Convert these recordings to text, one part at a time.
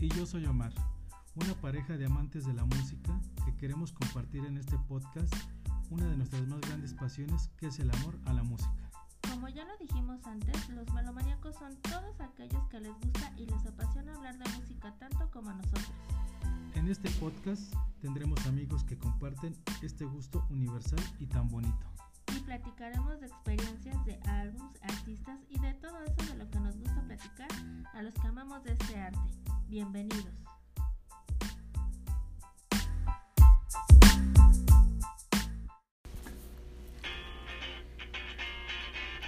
Y yo soy Omar, una pareja de amantes de la música que queremos compartir en este podcast una de nuestras más grandes pasiones que es el amor a la música. Como ya lo dijimos antes, los melomaníacos son todos aquellos que les gusta y les apasiona hablar de música tanto como a nosotros. En este podcast tendremos amigos que comparten este gusto universal y tan bonito. Y platicaremos de experiencias de álbums, artistas y de todo eso de lo que nos gusta platicar a los que amamos de este arte. Bienvenidos.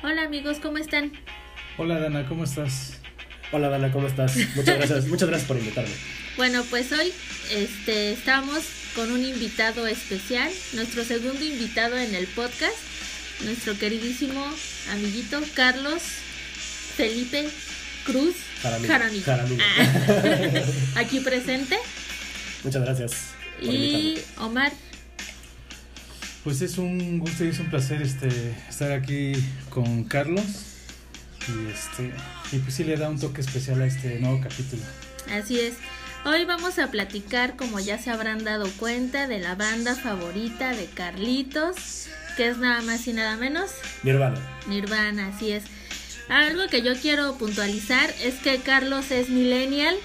Hola amigos, ¿cómo están? Hola Dana, ¿cómo estás? Hola Dana, ¿cómo estás? Muchas gracias, muchas gracias por invitarme. Bueno, pues hoy este, estamos con un invitado especial, nuestro segundo invitado en el podcast, nuestro queridísimo amiguito Carlos Felipe Cruz Jaramillo. Jaramillo. Ah. Aquí presente. Muchas gracias. Y invitarme. Omar. Pues es un gusto y es un placer este, estar aquí con Carlos. Y, este, y pues sí le da un toque especial a este nuevo capítulo. Así es. Hoy vamos a platicar, como ya se habrán dado cuenta, de la banda favorita de Carlitos, que es nada más y nada menos Nirvana. Nirvana, así es. Algo que yo quiero puntualizar es que Carlos es millennial.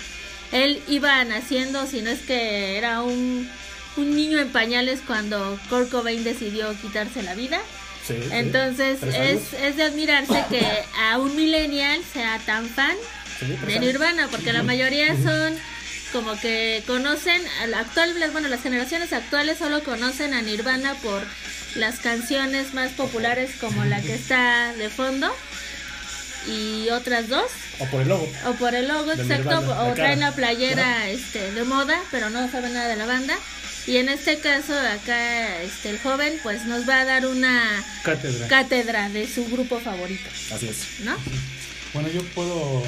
Él iba naciendo, si no es que era un, un niño en pañales cuando Kurt Cobain decidió quitarse la vida. Sí. Entonces es, es de admirarse que a un millennial sea tan fan Sí, de. Nirvana, porque la mayoría son como que conocen, actual, bueno, las generaciones actuales solo conocen a Nirvana por las canciones más populares como la que está de fondo y otras dos, O por el logo. o por el logo, exacto, Nirvana, o traen la playera este, de moda, pero no saben nada de la banda. Y en este caso, acá este, el joven pues nos va a dar una Cátedra. cátedra de su grupo favorito, Así es. ¿no? Bueno, yo puedo,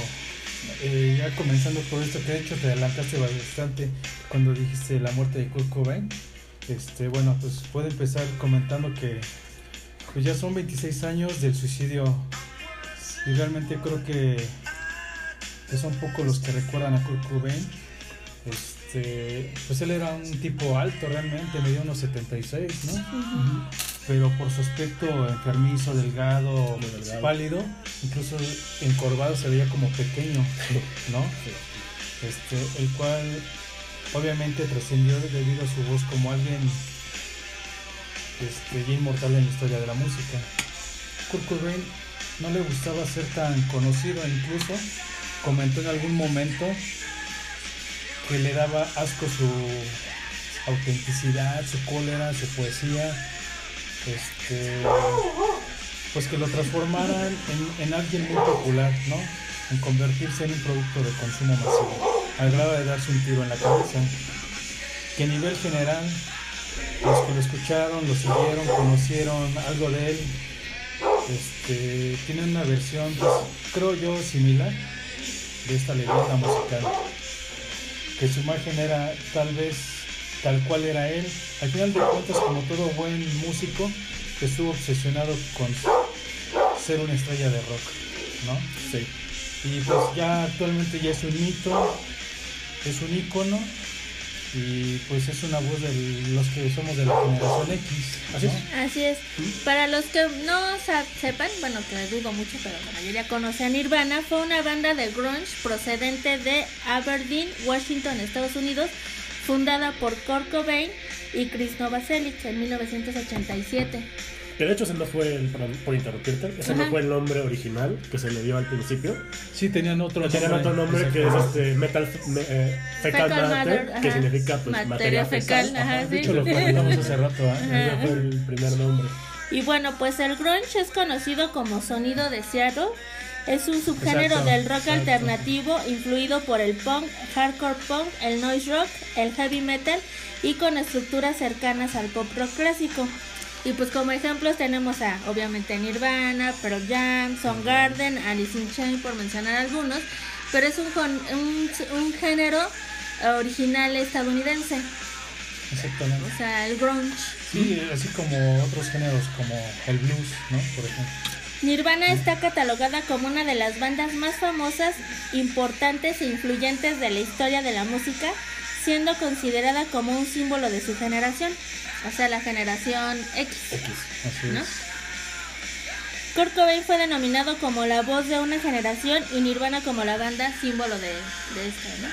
eh, ya comenzando todo esto que de hecho, te adelantaste bastante cuando dijiste la muerte de Kurt Cobain. Este, bueno, pues puedo empezar comentando que pues ya son 26 años del suicidio y realmente creo que, que son pocos los que recuerdan a Kurt Cobain. Este, pues él era un tipo alto realmente, medía unos 76, ¿no? Pero por su aspecto enfermizo, delgado, delgado. pálido, incluso encorvado se veía como pequeño, ¿no? Este, el cual obviamente trascendió debido a su voz como alguien este, ya inmortal en la historia de la música. Kurt Cobain no le gustaba ser tan conocido, incluso comentó en algún momento que le daba asco su autenticidad, su cólera, su poesía, este, pues que lo transformaran en, en alguien muy popular, ¿no? En convertirse en un producto de consumo masivo, al grado de darse un tiro en la cabeza. Que a nivel general, los que lo escucharon, lo siguieron, conocieron algo de él, este, tienen una versión, pues, creo yo, similar de esta leyenda musical. Que su imagen era tal vez tal cual era él. Al final de cuentas, como todo buen músico, estuvo obsesionado con ser una estrella de rock, ¿no? Sí. Y pues ya actualmente ya es un mito, es un ícono y pues es una voz de los que somos de la generación X. Así. Así es. Para los que no sepan, bueno, que dudo mucho, pero la mayoría conoce a Nirvana, fue una banda de grunge procedente de Aberdeen, Washington, Estados Unidos, fundada por Kurt Cobain y Chris Novoselic en 1987. Que de hecho ese no fue, el, por, por interrumpirte, ese Ajá. no fue el nombre original que se le dio al principio. Sí, tenían otro Tenían otro nombre que es este metal me- eh, fecal, Fecal matter, matter, que significa pues Materia materia, fecal, fecal. ajá, De sí. hecho, lo comentamos hace rato, ¿eh? Ese fue el primer nombre. Y bueno, pues el grunge es conocido como sonido de Seattle. Es un subgénero Exacto, del rock exacto. alternativo influido por el punk, hardcore punk, el noise rock, el heavy metal y con estructuras cercanas al pop rock clásico. Y pues como ejemplos tenemos a obviamente Nirvana, Pearl Jam, Soundgarden, Alice in Chains por mencionar algunos, pero es un, un, un género eh, original estadounidense, Exactamente. o sea, el grunge. Sí, así como otros géneros como el blues, ¿no? Por ejemplo. Nirvana está catalogada como una de las bandas más famosas, importantes e influyentes de la historia de la música, siendo considerada como un símbolo de su generación, o sea, la generación X. Así ¿No? es. Kurt Cobain fue denominado como la voz de una generación y Nirvana como la banda símbolo de, de esta, ¿no?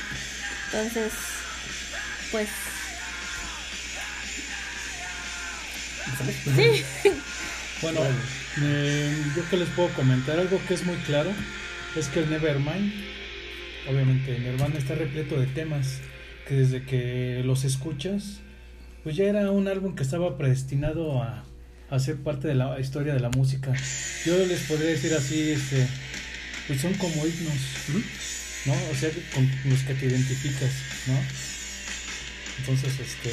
Entonces, pues sí, Bueno, eh, yo que les puedo comentar algo que es muy claro es que el Nevermind, obviamente Nirvana está repleto de temas que desde que los escuchas, pues ya era un álbum que estaba predestinado a, a ser parte de la historia de la música. Yo les podría decir así, este, pues son como himnos, ¿no? O sea, con los que te identificas, ¿no? Entonces, este,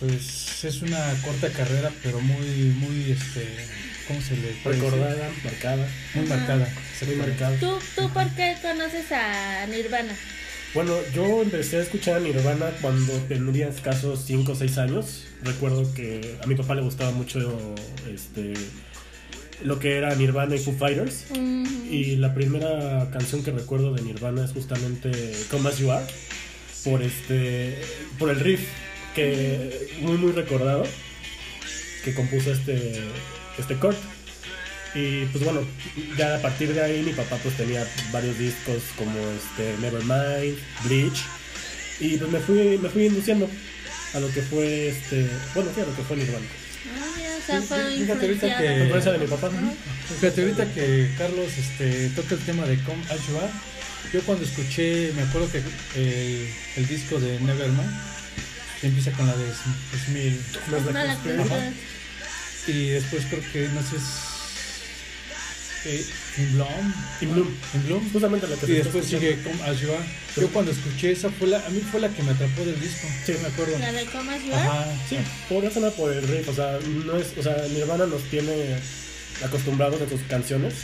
pues es una corta carrera, pero muy, muy, este, ¿cómo se le puede decir? Recordada, marcada. Muy Ajá. marcada. Muy marcada. ¿Tú, ¿tú por qué conoces a Nirvana? Bueno, yo empecé a escuchar a Nirvana cuando tenía escasos 5 o 6 años. Recuerdo que a mi papá le gustaba mucho este, lo que era Nirvana y Foo Fighters. Y la primera canción que recuerdo de Nirvana es justamente Come As You Are, por, este, por el riff, que muy muy recordado, que compuso este, este Kurt. Y pues bueno, ya a partir de ahí mi papá pues tenía varios discos como este Nevermind, Bleach, y pues me fui, me fui induciendo a lo que fue este, bueno, sí, a lo que fue Nirvana. ah, mira, o sea, Sí, fue sí, fíjate ahorita que- influencia de mi papá. Fíjate, ahorita que Carlos este, toca el tema de Come As You Are, yo cuando escuché, me acuerdo que el, el disco de Nevermind empieza con la de Smil No es No, la la que- cruz, Ajá. y después creo que, no sé, eh, In Bloom, In Bloom. In Bloom, Justamente la que y después sigue Come As You Are. Yo cuando escuché esa fue la, a mí fue la que me atrapó del disco, Sí. me acuerdo. La de Come As You Are. Ajá, Sí, por eso no por el riff, o sea, no es, o sea, Nirvana nos tiene acostumbrados a sus canciones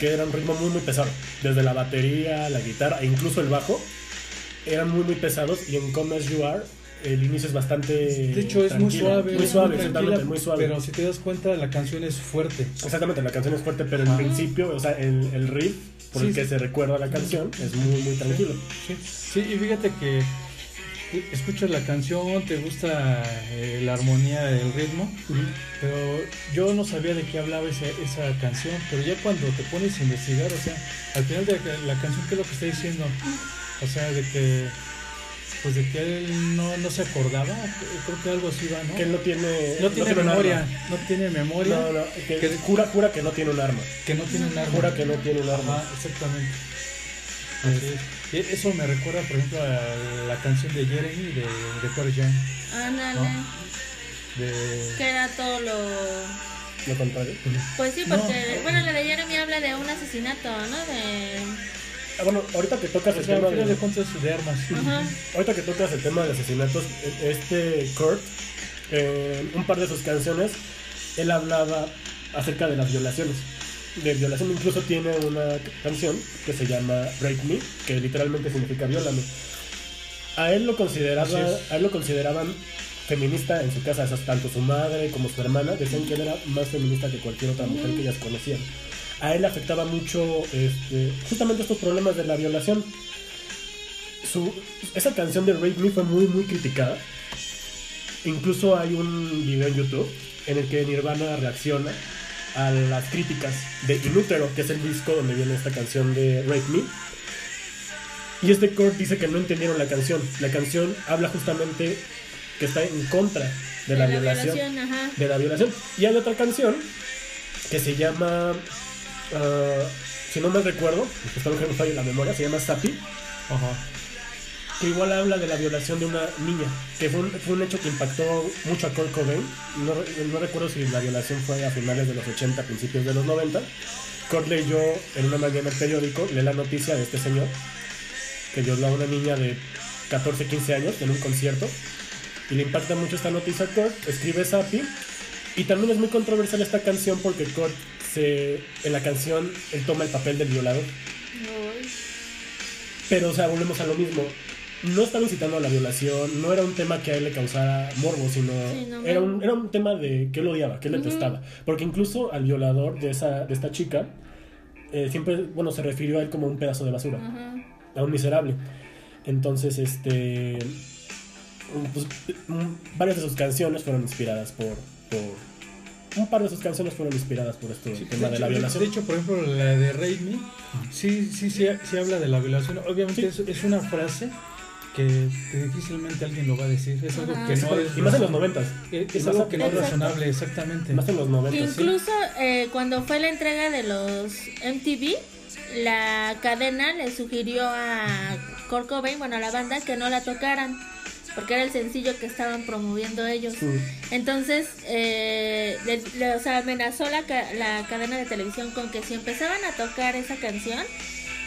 que eran un ritmo muy muy pesado, desde la batería, la guitarra e incluso el bajo eran muy muy pesados y en Come As You Are el inicio es bastante De hecho es muy suave, muy suave, exactamente, muy suave. Pero si te das cuenta la canción es fuerte. Exactamente, la canción es fuerte, pero en principio, o sea, el, el riff por Sí, el que sí. se recuerda la canción es muy muy tranquilo. Sí, sí, y fíjate que escuchas la canción, te gusta eh, la armonía, el ritmo, pero yo no sabía de qué hablaba esa, esa canción, pero ya cuando te pones a investigar, o sea, al final de la, la canción, ¿qué es lo que está diciendo? O sea, de que, pues de que él no, no se acordaba, creo que algo así va, ¿no? Que él no tiene no tiene memoria, no tiene memoria, No, no, que Que- jura, jura que no tiene un arma. que no tiene un arma. Jura que no tiene un arma. Ajá, exactamente. Así es. Y Eso me recuerda, por ejemplo, a la canción de Jeremy de, de Pearl Jam. Ándale. ¿No? De... Que era todo lo. Lo contrario. Pues sí, No. porque. Bueno, la de Jeremy habla de un asesinato, ¿no? De. Ah, bueno, ahorita que tocas el tema de, de armas. Ajá. ahorita que tocas el tema de asesinatos, este Kurt, en un par de sus canciones, él hablaba acerca de las violaciones. De violación, incluso tiene una canción que se llama Break Me, que literalmente significa viólame. A él lo consideraba, a él lo consideraban feminista en su casa, tanto su madre como su hermana decían que él era más feminista que cualquier otra mujer que ellas conocían. A él le afectaba mucho este, justamente estos problemas de la violación. Su, esa canción de Rape Me fue muy muy criticada. Incluso hay un video en YouTube en el que Nirvana reacciona a las críticas de Inútero, que es el disco donde viene esta canción de Rape Me. Y este Kurt dice que no entendieron la canción. La canción habla justamente que está en contra de, la, violación. De la violación. Y hay otra canción que se llama, ah, si no me recuerdo, espero que no falle la memoria, se llama Sapi, Ajá. que igual habla de la violación de una niña, que fue un, fue un hecho que impactó mucho a Kurt Cobain. No, no recuerdo si la violación fue a finales de los 80, principios de los 90. Kurt leyó en una mañana el periódico, lee la noticia de este señor, que violó a una niña de 14, 15 años en un concierto. Y le impacta mucho esta noticia a Kurt, escribe Sapi. Y también es muy controversial esta canción porque Kurt se, en la canción él toma el papel del violador. Pero, o sea, volvemos a lo mismo. no estaba incitando a la violación, no era un tema que a él le causara morbo, sino Sí, no, era, un, era un tema de que él odiaba, que él detestaba. Porque incluso al violador de, esa, de esta chica, eh, siempre, bueno, se refirió a él como un pedazo de basura, a un miserable. Entonces, este... pues, varias de sus canciones fueron inspiradas por... por un par de sus canciones fueron inspiradas por este Sí, tema de, hecho, la violación. de hecho, por ejemplo, la de Rape Me, sí, sí, sí, sí habla de la violación. Obviamente es, es una frase que, que difícilmente alguien lo va a decir. Es algo Ajá. que Sí, no es, y más en los noventas. es, algo que no es razonable, exactamente. Más en los noventas. sí. Incluso eh, cuando fue la entrega de los MTV, la cadena le sugirió a Kurt Cobain, bueno, a la banda, que no la tocaran, porque era el sencillo que estaban promoviendo ellos. Entonces, eh, le- le- o sea, amenazó la, la cadena de televisión con que si empezaban a tocar esa canción,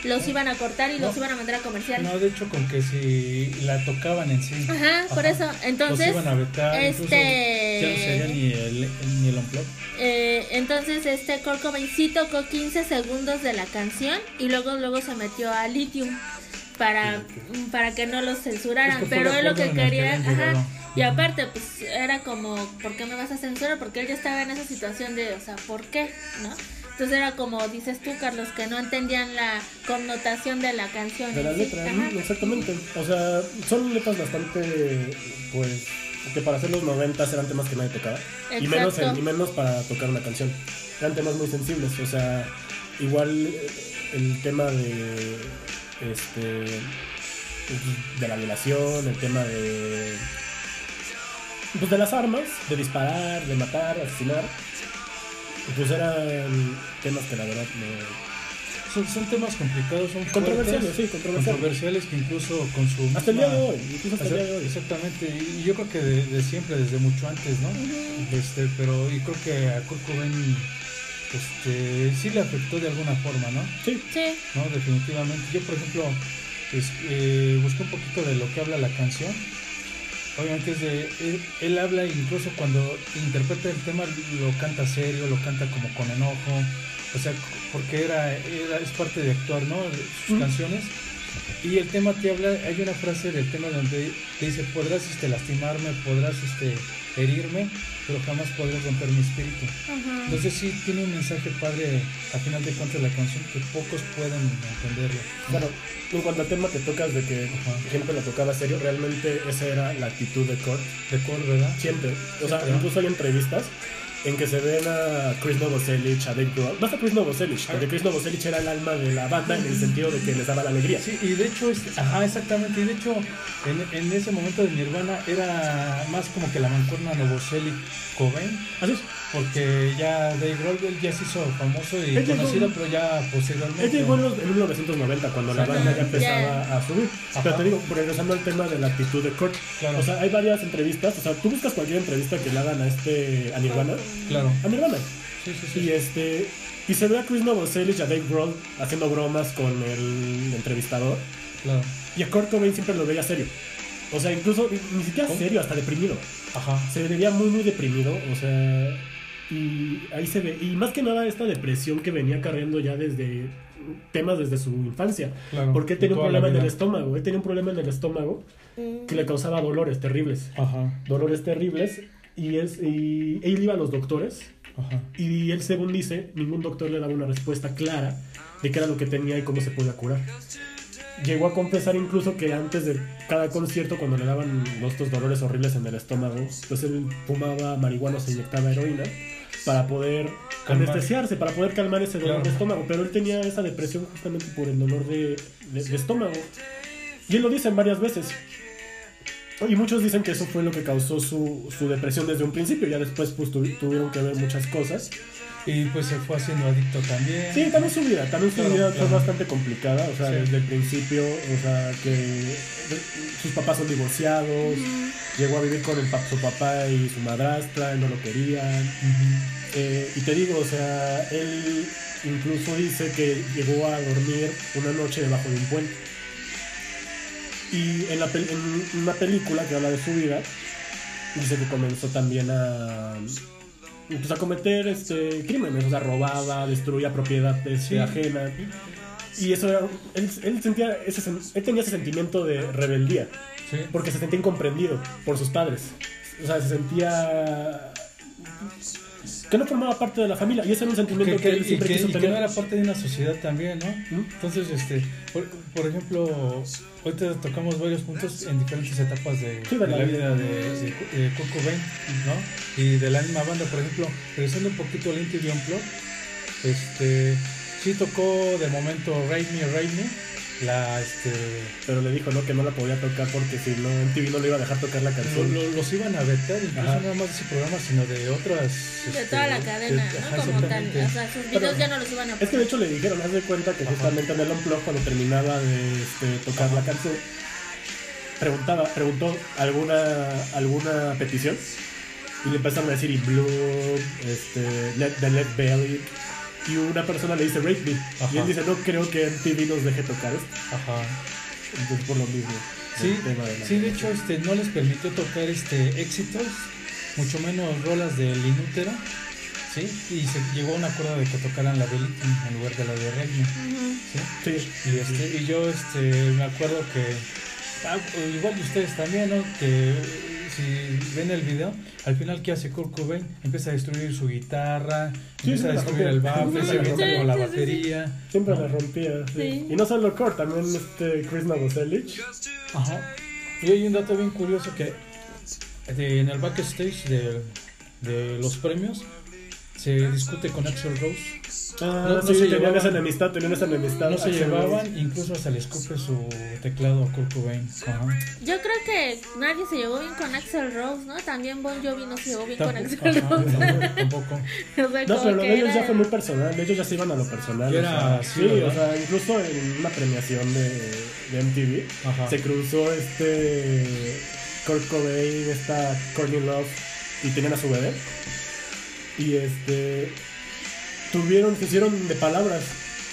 los iban a cortar y los iban a mandar a comercial. No, de hecho, con que si la tocaban en sí. Ajá, por eso. Entonces, los iban a vetar, este- ya no sería ni el, ni el. Eh, entonces este Kurt Cobain sí tocó 15 segundos de la canción y luego luego se metió a Lithium para, para que no los censuraran, Es que fue pero él lo que quería, ajá, y aparte pues era como, ¿por qué me vas a censurar? Porque él ya estaba en esa situación de, o sea, ¿por qué? ¿No? Entonces era como dices tú, Carlos, que no entendían la connotación de la canción. De la sí. letra, exactamente. O sea, son letras bastante, pues, que para hacer los noventas eran temas que nadie tocaba. Y menos, y menos para tocar una canción. Eran temas muy sensibles. O sea, igual eh, el tema de, este, de la violación, el tema de, pues, de las armas, de disparar, de matar, asesinar. Pues eran temas que la verdad no... Son, son temas complicados, son Controversiales, fuertes, sí, controversiales. controversiales que incluso con su Hasta el día de hoy, incluso hasta el día de hoy. Exactamente, y yo creo que de, de siempre, desde mucho antes, ¿no? Este, pero y creo que a Kurt Cobain este, sí le afectó de alguna forma, ¿no? Sí, Sí, ¿no? Definitivamente. Yo, por ejemplo, pues, eh, busqué un poquito de lo que habla la canción. Obviamente es de, él, él habla incluso cuando interpreta el tema lo canta serio, lo canta como con enojo, o sea, porque era, era es parte de actuar, ¿no? Sus Mm. canciones. Y el tema te habla, hay una frase del tema donde te dice, podrás este, lastimarme, podrás este, herirme, pero jamás podrás romper mi espíritu. ajá. Entonces sí tiene un mensaje padre a final de cuentas la canción que pocos pueden entenderlo. Bueno, en cuanto al tema que tocas de que Ajá. siempre lo tocaba serio, realmente esa era la actitud de Kurt. De Core, ¿verdad? Siempre. O sea, Claro. incluso hay entrevistas en que se ven a Chris Novoselic, a Dave Grohl. Más a Chris Novoselic, porque Chris Novoselic era el alma de la banda en el sentido de que les daba la alegría. Sí, y de hecho, este, ajá, exactamente. Y de hecho, en, en ese momento de Nirvana era más como que la mancuerna Novoselic Cobain, Así es. Porque ya Dave Grohl ya se hizo famoso y Él llegó- conocido, pero ya posteriormente. Él llegó en, los- en 1990 cuando la banda ya empezaba a subir. Ajá. Pero te digo, regresando al tema de la actitud de Kurt. Claro. O sea, hay varias entrevistas. O sea, tú buscas cualquier entrevista que le hagan a este a Nirvana. Claro. A Nirvana. Sí, sí, sí. Y este y se ve a Chris Novoselic y a Dave Grohl haciendo bromas con el entrevistador. Claro. Y a Kurt Cobain siempre lo veía serio. O sea, incluso ni, siquiera serio, hasta deprimido. Ajá. Se veía muy, muy deprimido. O sea, y ahí se ve. Y más que nada esta depresión que venía cargando ya desde temas desde su infancia. Claro. Porque él tenía un problema en el estómago. Él tenía un problema en el estómago que le causaba dolores terribles. Ajá. Dolores terribles. Y, es, y él iba a los doctores. Ajá. Y él, según dice, ningún doctor le daba una respuesta clara de qué era lo que tenía y cómo se podía curar. Llegó a confesar incluso que antes de cada concierto, cuando le daban estos dolores horribles en el estómago, pues él fumaba marihuana o se inyectaba heroína para poder Calmar. anestesiarse, para poder calmar ese dolor Claro. de estómago. Pero él tenía esa depresión justamente por el dolor de, de- de estómago. Y él lo dice varias veces. Y muchos dicen que eso fue lo que causó su, su depresión desde un principio. Ya después pues, tuvi- tuvieron que ver muchas cosas. Y pues se fue haciendo adicto también. Sí, también su vida, también su Claro, vida claro. fue bastante complicada, o sea, Sí. desde el principio, o sea, que sus papás son divorciados, llegó a vivir con el, su papá y su madrastra, él no lo querían, eh, y te digo, o sea, él incluso dice que llegó a dormir una noche debajo de un puente. Y en, la pel- en una película que habla de su vida, dice que comenzó también a, pues, a cometer este, crímenes, o sea, robaba, destruía propiedades Sí. ajena. Y eso era, él, él sentía ese, él tenía ese sentimiento de rebeldía, Sí. porque se sentía incomprendido por sus padres. O sea, se sentía que no formaba parte de la familia y ese era un sentimiento que, él y, siempre que, quiso y que tener. no era parte de una sociedad también, ¿no? ¿Mm? Entonces, este, por, por ejemplo, ahorita tocamos varios puntos en diferentes etapas de, Sí, de de la la vida. vida de, de, Kurt Cobain, ¿no? Y de la misma banda, por ejemplo, regresando un poquito al Unplugged, este, sí tocó de momento Ride Me, Ride Me, la, este, Pero le dijo, ¿no? Que no la podía tocar porque si no, en TV no le iba a dejar tocar la canción. lo- los iban a vetar, incluso Ajá. no más de ese programa, sino de otras... De este, toda la cadena, de- ajá, ¿no? Como tal. O sea, sus videos ya no los iban a Es que de poner. hecho le dijeron, haz de cuenta que Ajá. justamente en el Unplugged cuando terminaba de este, tocar la canción, preguntaba, preguntó alguna, alguna petición y le empezaron a decir y Blue, este, Let, the Led Belly y una persona le dice Rate Me Ajá. y él dice no creo que MTV nos deje tocar esto Ajá. entonces por lo mismo Sí, de sí, de hecho este, no les permitió tocar este éxitos, mucho menos rolas del Inútero, ¿sí? Y se llegó a un acuerdo de que tocaran la de Lithium en lugar de la de Regno. ¿sí? sí, Y, este, y yo este, me acuerdo que, ah, igual que ustedes también, ¿no? Que si ven el video, al final, ¿qué hace Kurt Cobain? Empieza a destruir su guitarra, Sí, empieza a destruir el sí, avienta sí, con la sí, sí, sí. siempre batería. la rompía sí. Sí. y no solo Kurt también este Chris Novoselic Ajá. Y hay un dato bien curioso que de- en el backstage de, de los premios se discute con Axel Rose. ah, No- no sí, se tenían llevaban. esa enemistad tenían esa enemistad No se Rose. llevaban, incluso hasta le escupe su teclado a Kurt Cobain. Ajá. Yo creo que nadie se llevó bien con Axel Rose, ¿no? También Bon Jovi no se llevó bien con Axel ajá, Rose. tampoco, tampoco. O sea, No, pero lo de ellos era- ya fue muy personal, ellos ya se iban a lo personal. O sea, sí, ¿verdad? o sea, incluso en una premiación de, de MTV Ajá. se cruzó este Kurt Cobain, esta Courtney Love y tenían a su bebé. Y este tuvieron, se hicieron de palabras,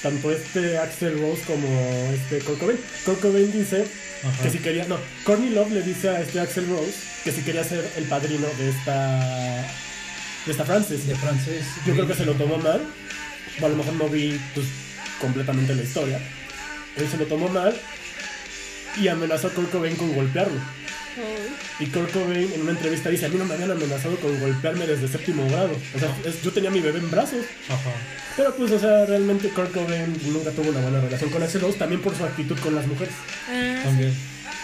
tanto este Axel Rose como este Kurt Cobain. Kurt Cobain dice Ajá. que si quería, no, Courtney Love le dice a este Axel Rose que si quería ser el padrino de esta de esta Frances. De francés. Yo creo que se lo tomó mal. O a lo mejor no vi pues, completamente la historia. Él se lo tomó mal y amenazó a Kurt Cobain con golpearlo. Y Kurt Cobain en una entrevista dice, a mí no me habían amenazado con golpearme desde séptimo grado. O sea, es- yo tenía a mi bebé en brazos. Ajá. Pero pues, o sea, realmente Kurt Cobain nunca tuvo una buena relación con Axel Rose, también por su actitud con las mujeres. Ah, También.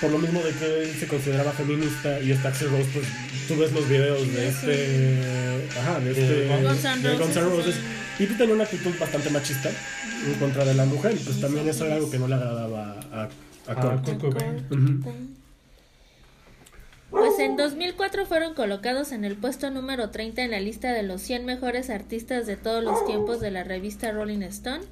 Por lo mismo de que él se consideraba feminista y este Axel Rose, pues tú ves los videos de este. Ajá, de este. De Guns N' Roses, Roses. Y tú tenías una actitud bastante machista en contra de la mujer, y pues también eso era algo que no le agradaba a, a Ah, Kurt. Kurt Cobain. Ujú. Pues en 2004 fueron colocados en el puesto número 30 en la lista de los 100 mejores artistas de todos los tiempos de la revista Rolling Stone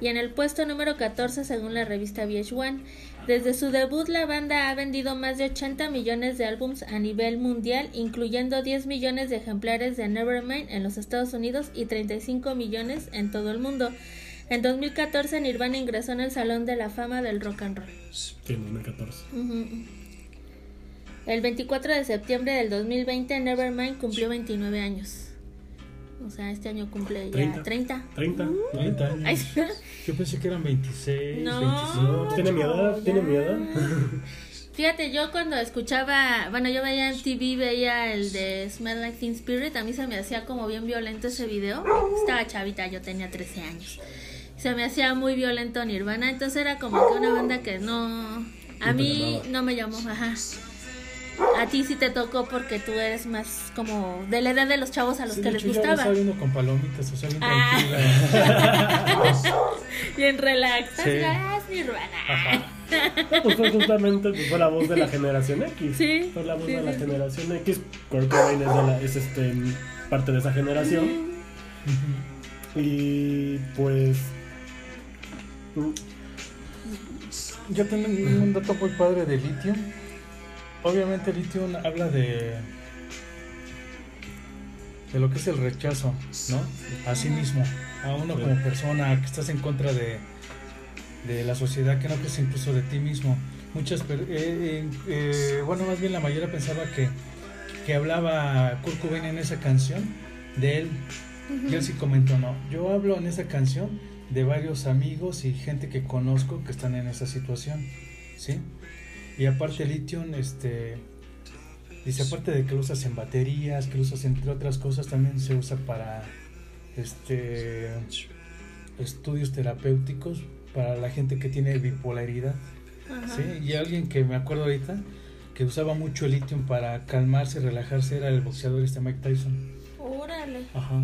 y en el puesto número 14 según la revista VH1. Desde su debut la banda ha vendido más de 80 millones de álbums a nivel mundial, incluyendo 10 millones de ejemplares de Nevermind en los Estados Unidos y 35 millones en todo el mundo. En 2014 Nirvana ingresó en el Salón de la Fama del Rock and Roll. Sí, en 2014. Ujú. El 24 de septiembre del 2020, Nevermind cumplió 29 años. O sea, este año cumple ya 30. 30. 30. 30 años. Yo pensé que eran 26, No. 25. ¿Tiene mi edad? ¿Tiene mi edad? Fíjate, yo cuando escuchaba, bueno, yo veía en TV, veía el de Smell Like Teen Spirit, a mí se me hacía como bien violento ese video. Estaba chavita, yo tenía 13 años. Se me hacía muy violento Nirvana, entonces era como que una banda que no... A mí no me llamó, ajá. A ti sí te tocó porque tú eres más como de la edad de los chavos a los Sí, que de les hecho, yo gustaba. estaba viendo con palomitas, o sea, bien Ah. tranquila. Bien relax. Sí. Ah, es Nirvana. No, pues fue justamente pues, fue la voz de la generación X. Sí, Fue la voz sí, de la generación X. Kurt Cobain es, de la- es, este, parte de esa generación. Y pues. Yo tengo un dato muy padre de Lithium. Obviamente Lithium habla de de lo que es el rechazo, ¿no? A sí mismo, a uno Sí. como persona, que estás en contra de, de la sociedad, que no crees incluso de ti mismo. Muchas, per- eh, eh, eh, bueno, más bien la mayoría pensaba que, que hablaba Kurt Cobain en esa canción de él. Y él sí comentó, no, yo hablo en esa canción de varios amigos y gente que conozco que están en esa situación, ¿sí? Y aparte el litio, este, dice, aparte de que lo usas en baterías, que lo usas entre otras cosas, también se usa para, este, estudios terapéuticos para la gente que tiene bipolaridad, Ajá. ¿sí? Y alguien que me acuerdo ahorita que usaba mucho el litio para calmarse, relajarse, era el boxeador este Mike Tyson. Órale. Ajá.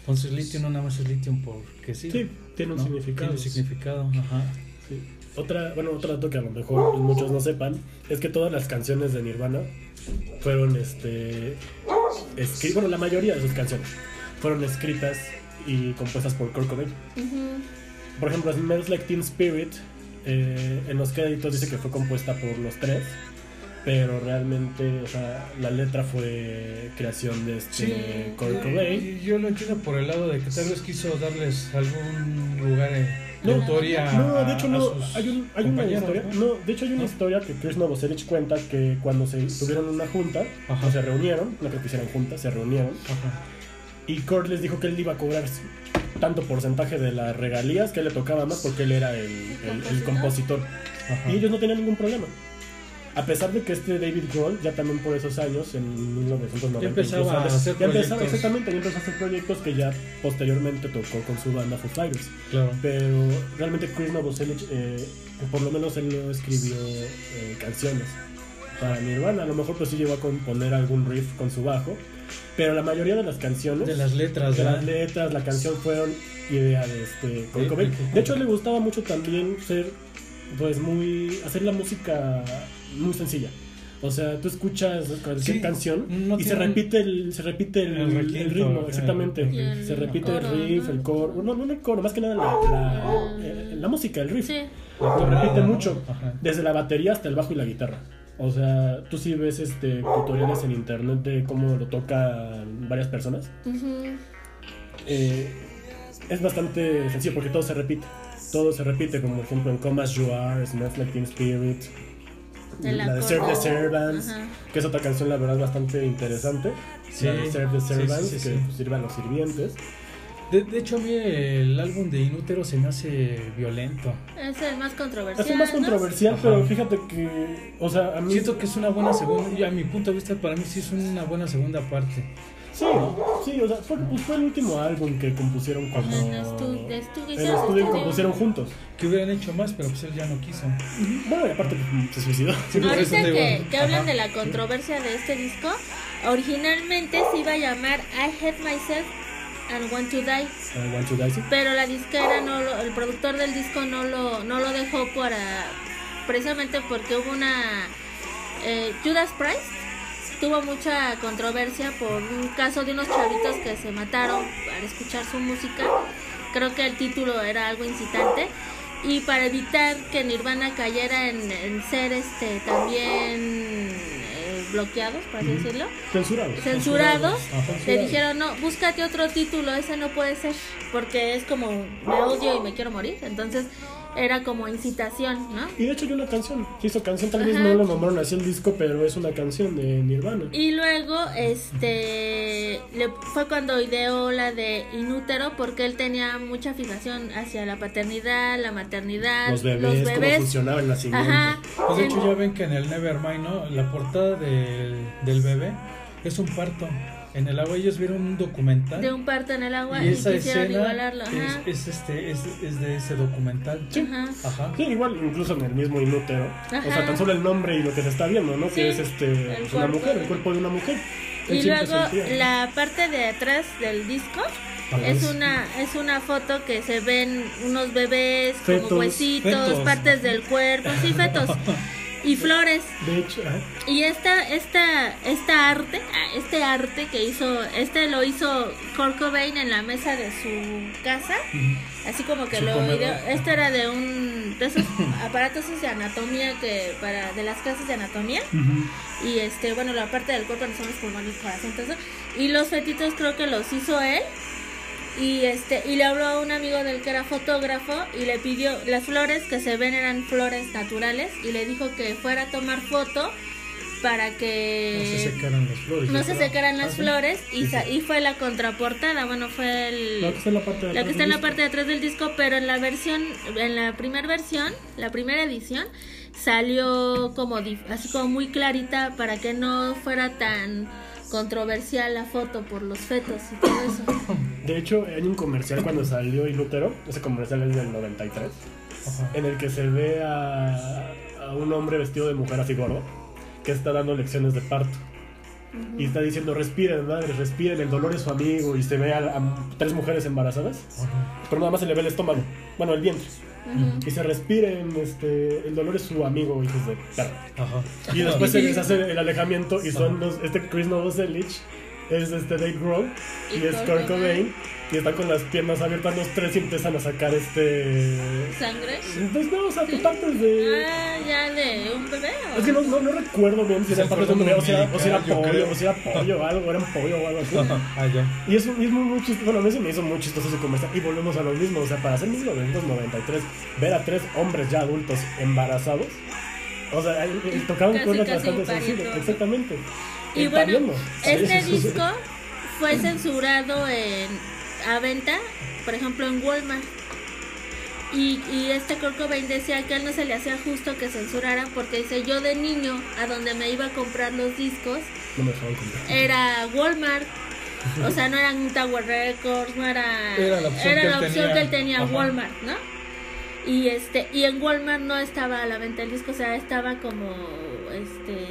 Entonces litio no nada más es litio porque sí. Sí, tiene un ¿no? significado. Tiene significado, ajá. Sí. Otra, bueno, otro dato que a lo mejor muchos no sepan es que todas las canciones de Nirvana fueron, este, bueno, la mayoría de sus canciones fueron escritas y compuestas por Kurt Cobain. Por ejemplo, Smells Like Teen Spirit, eh, en los créditos dice que fue compuesta por los tres, pero realmente, o sea, la letra fue creación de este Kurt Cobain. y yo lo entiendo por el lado de que tal vez quiso darles algún lugar eh, de No, autoría. No, de hecho no, hay, un- hay una historia, ¿no? no, de hecho hay una ¿No? historia que Chris Novoselic cuenta que cuando se tuvieron una junta, Ajá. o se reunieron, no creo que hicieran junta, se reunieron, Ajá. y Kurt les dijo que él iba a cobrar tanto porcentaje de las regalías que él le tocaba más porque él era el, el- el compositor. Ajá. Y ellos no tenían ningún problema. A pesar de que este David Grohl, ya también por esos años, en 1990, Ya empezaba a hacer ya empezaba, proyectos. exactamente, ya empezó a hacer proyectos que ya posteriormente tocó con su banda Foo Fighters. Claro. Pero realmente Chris Novoselic, eh, por lo menos él no escribió eh, canciones para Nirvana. A lo mejor pues sí llegó a componer algún riff con su bajo. Pero la mayoría de las canciones, De las letras, de ¿verdad? las letras, la canción fueron idea de este Kurt Cobain. De hecho, le gustaba mucho también ser, pues muy, hacer la música muy sencilla. O sea, tú escuchas cualquier Sí, canción no y se repite el, se repite el, El el requinto, ritmo, exactamente. el- Y el se repite coro, el riff, ¿no? el coro. No, no el coro, más que nada la, la, eh, la música, el riff. Sí. Se repite ¿no? mucho. Ajá. Desde la batería hasta el bajo y la guitarra. O sea, tú sí ves este tutoriales en internet de cómo lo tocan varias personas. Eh, es bastante sencillo porque todo se repite. Todo se repite, como por ejemplo en Come As You Are, Smells Like Teen Spirit, La de Serve the. Servants, Ajá. que es otra canción, la verdad, bastante interesante. Sí, la de Serve the sí, sí, Servants, sí, que sí. sirve a los sirvientes. De, de hecho, a mí el álbum de Inútero se me hace violento. Es el más controversial. Es el más ¿no? controversial, Ajá. pero fíjate que, o sea, a mí. Siento que es una buena segunda, y a mi punto de vista, para mí sí es una buena segunda parte. Sí, sí, o sea, fue, pues fue el último álbum que compusieron cuando. En hicieron estudio compusieron juntos. Que hubieran hecho más, pero pues él ya no quiso. Bueno, y aparte pues, se suicidó. Sí, Ahorita que, que hablan de la controversia de este disco, originalmente se iba a llamar I Hate Myself and Want to Die, I Want to Die, sí. pero la disquera no lo, el productor del disco no lo, no lo dejó para precisamente porque hubo una eh, Judas Priest tuvo mucha controversia por un caso de unos chavitos que se mataron para escuchar su música. Creo que el título era algo incitante. Y para evitar que Nirvana cayera en, en ser este también eh, bloqueados, por así decirlo, Censurados. censurados, Ajá. le dijeron, no, búscate otro título, ese no puede ser, porque es como, me odio y me quiero morir. Entonces era como incitación, ¿no? Y de hecho hay una canción. Hizo canción, tal vez Ajá. no lo nombraron así el disco, pero es una canción de Nirvana. Y luego, este, le, fue cuando ideó la de Inútero, porque él tenía mucha fijación hacia la paternidad, la maternidad, Los bebés, cómo funcionaba el nacimiento. Ajá. Pues de hecho ya ven que en el Nevermind, ¿no? La portada del, del bebé es un parto. En el agua ellos vieron un documental. de un parto en el agua y y, esa quisieron escena igualarlo. Ajá. es, es este, es, es de ese documental. Ajá. Ajá. Sí, igual, incluso en el mismo Inútero. O Ajá. sea, tan solo el nombre y lo que se está viendo, ¿no? Sí, que es este pues, una mujer, el cuerpo de una mujer. Y luego la parte de atrás del disco es una es una foto que se ven unos bebés Fetos. como huesitos, Fetos. partes del cuerpo, sí, fetos y flores. De hecho, ajá. Y esta esta esta arte, ah, este arte que hizo, este lo hizo Kurt Cobain en la mesa de su casa, así como que Su lo ideó. Este era de un de esos aparatos de anatomía que para de las clases de anatomía. Y este bueno la parte del cuerpo no son los pulmones corazón todo eso. Y los fetitos creo que los hizo él y este y le habló a un amigo del que era fotógrafo y le pidió las flores que se ven eran flores naturales y le dijo que fuera a tomar foto para No se que secaran las flores. no se secaran las Ah, sí. flores y, Sí, y fue la contraportada, bueno, fue el... La que está en la parte de atrás que en la del parte de atrás del disco, pero en la versión, en la primera versión, la primera edición, salió como así como muy clarita para que no fuera tan controversial la foto por los fetos y todo eso. De hecho, hay un comercial cuando salió Inútero, ese comercial es del 93, Ajá. en el que se ve a, a un hombre vestido de mujer así gordo, que está dando lecciones de parto. Y está diciendo, respiren, madre, respiren, el dolor es su amigo. Y se ve a, a tres mujeres embarazadas, pero nada más se le ve el estómago, bueno, el vientre. Y se respiren, este, el dolor es su amigo, hijos de perra. Ajá. Y después se les hace el alejamiento y son los, este Chris Novoselic, es este Dave Grohl y, Y es Kurt Cobain. Y están con las piernas abiertas los tres y empiezan a sacar este... ¿Sangre? Pues no, o sea, partes de... Ah, ya de un bebé. ¿o? Es que no, no, no recuerdo bien si Se era parte de un bebé o si era, o si era pollo, creo. o si era pollo o algo, era un pollo o algo así. Ah, ya. Y es, y es muy, muy chistoso, bueno, a mí se me hizo muy chistoso ese comercial. Y volvemos a lo mismo, o sea, para hacer 1993, ver a tres hombres ya adultos embarazados, o sea, tocaban Casi, cosas casi bastante sensibles, exactamente. Y bueno, este Sí, sí, sí. disco fue censurado en, a venta, por ejemplo, en Walmart. Y, y este Kurt Cobain decía que a él no se le hacía justo que censuraran porque dice yo de niño a donde me iba a comprar los discos No me comprar. era Walmart. O sea, no eran Tower Records, no era... Era la opción era que la él opción tenía. que él tenía, Ajá. Walmart, ¿no? Y este y en Walmart no estaba a la venta el disco, o sea, estaba como este